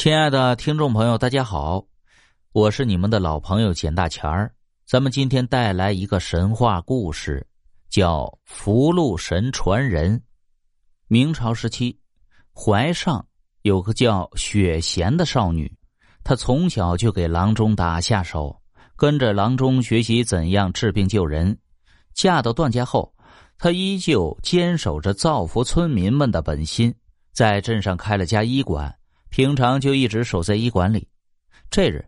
亲爱的听众朋友，大家好，我是你们的老朋友简大钱儿。咱们今天带来一个神话故事，叫《福禄神传人》。明朝时期，怀上有个叫雪贤的少女，她从小就给郎中打下手，跟着郎中学习怎样治病救人。嫁到段家后，她依旧坚守着造福村民们的本心，在镇上开了家医馆。平常就一直守在医馆里。这日，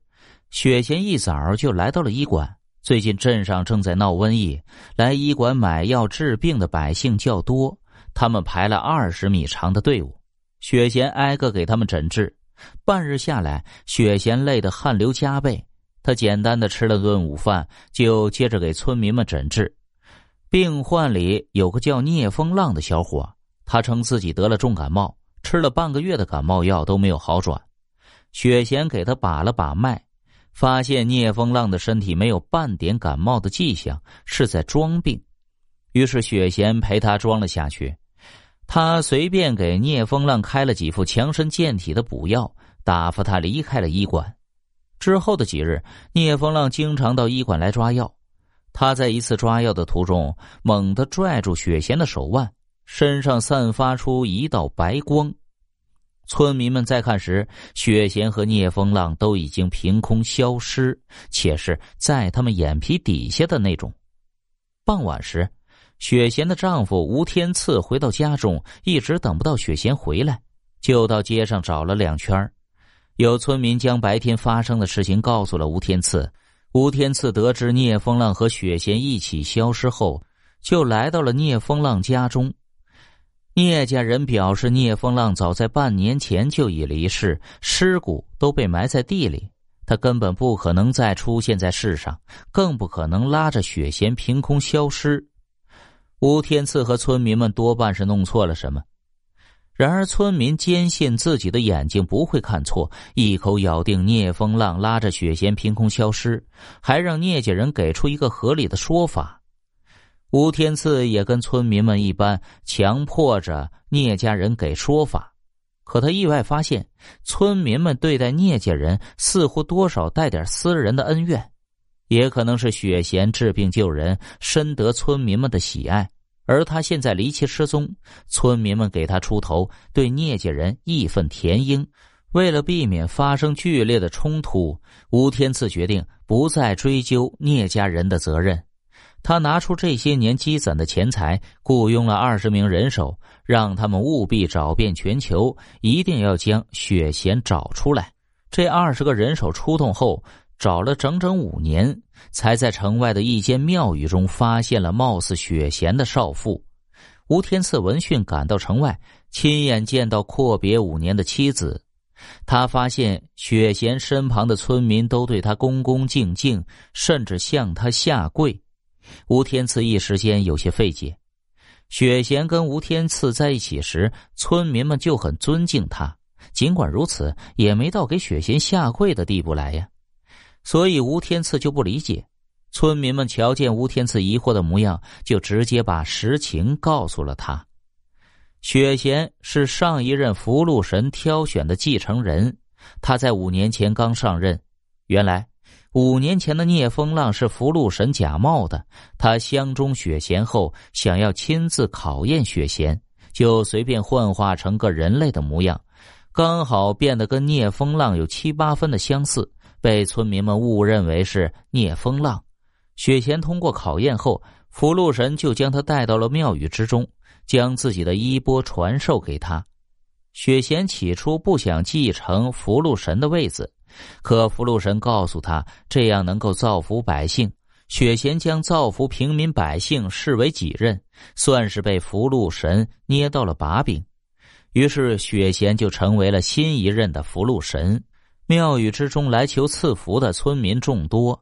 雪贤一早就来到了医馆。最近镇上正在闹瘟疫，来医馆买药治病的百姓较多，他们排了二十米长的队伍。雪贤挨个给他们诊治。半日下来，雪贤累得汗流浃背。他简单的吃了顿午饭，就接着给村民们诊治。病患里有个叫聂风浪的小伙，他称自己得了重感冒。吃了半个月的感冒药都没有好转，雪贤给他把了把脉，发现聂风浪的身体没有半点感冒的迹象，是在装病。于是雪贤陪他装了下去。他随便给聂风浪开了几副强身健体的补药，打发他离开了医馆。之后的几日，聂风浪经常到医馆来抓药。他在一次抓药的途中，猛地拽住雪贤的手腕。身上散发出一道白光，村民们在看时，雪贤和聂风浪都已经凭空消失，且是在他们眼皮底下的那种。傍晚时，雪贤的丈夫吴天赐回到家中，一直等不到雪贤回来，就到街上找了两圈有村民将白天发生的事情告诉了吴天赐，吴天赐得知聂风浪和雪贤一起消失后，就来到了聂风浪家中。聂家人表示，聂风浪早在半年前就已离世，尸骨都被埋在地里，他根本不可能再出现在世上，更不可能拉着雪贤凭空消失。吴天赐和村民们多半是弄错了什么，然而村民坚信自己的眼睛不会看错，一口咬定聂风浪拉着雪贤凭空消失，还让聂家人给出一个合理的说法。吴天赐也跟村民们一般，强迫着聂家人给说法。可他意外发现，村民们对待聂家人似乎多少带点私人的恩怨，也可能是雪贤治病救人，深得村民们的喜爱。而他现在离奇失踪，村民们给他出头，对聂家人义愤填膺。为了避免发生剧烈的冲突，吴天赐决定不再追究聂家人的责任。他拿出这些年积攒的钱财，雇佣了二十名人手，让他们务必找遍全球，一定要将雪贤找出来。这二十个人手出动后，找了整整五年，才在城外的一间庙宇中发现了貌似雪贤的少妇。吴天赐闻讯赶到城外，亲眼见到阔别五年的妻子。他发现雪贤身旁的村民都对他恭恭敬敬，甚至向他下跪。吴天赐一时间有些费解。雪贤跟吴天赐在一起时，村民们就很尊敬他。尽管如此，也没到给雪贤下跪的地步来呀。所以吴天赐就不理解。村民们瞧见吴天赐疑惑的模样，就直接把实情告诉了他。雪贤是上一任福禄神挑选的继承人，他在五年前刚上任。原来。五年前的聂风浪是福禄神假冒的，他相中雪贤后，想要亲自考验雪贤，就随便幻化成个人类的模样，刚好变得跟聂风浪有七八分的相似，被村民们误认为是聂风浪。雪贤通过考验后，福禄神就将他带到了庙宇之中，将自己的衣钵传授给他。雪贤起初不想继承福禄神的位子。可福禄神告诉他，这样能够造福百姓。雪贤将造福平民百姓视为己任，算是被福禄神捏到了把柄。于是雪贤就成为了新一任的福禄神。庙宇之中来求赐福的村民众多，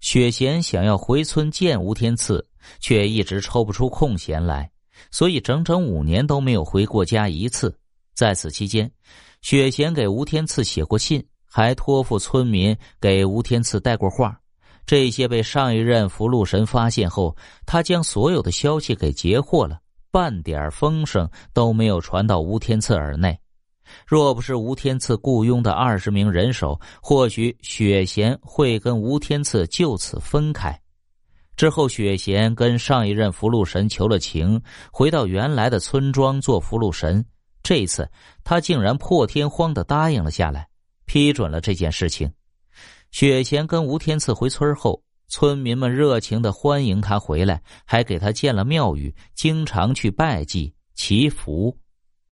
雪贤想要回村见吴天赐，却一直抽不出空闲来，所以整整五年都没有回过家一次。在此期间，雪贤给吴天赐写过信。还托付村民给吴天赐带过话，这些被上一任福禄神发现后，他将所有的消息给截获了，半点风声都没有传到吴天赐耳内。若不是吴天赐雇佣的二十名人手，或许雪贤会跟吴天赐就此分开。之后，雪贤跟上一任福禄神求了情，回到原来的村庄做福禄神。这一次，他竟然破天荒的答应了下来，批准了这件事情。雪贤跟吴天赐回村后，村民们热情的欢迎他回来，还给他建了庙宇，经常去拜祭祈福。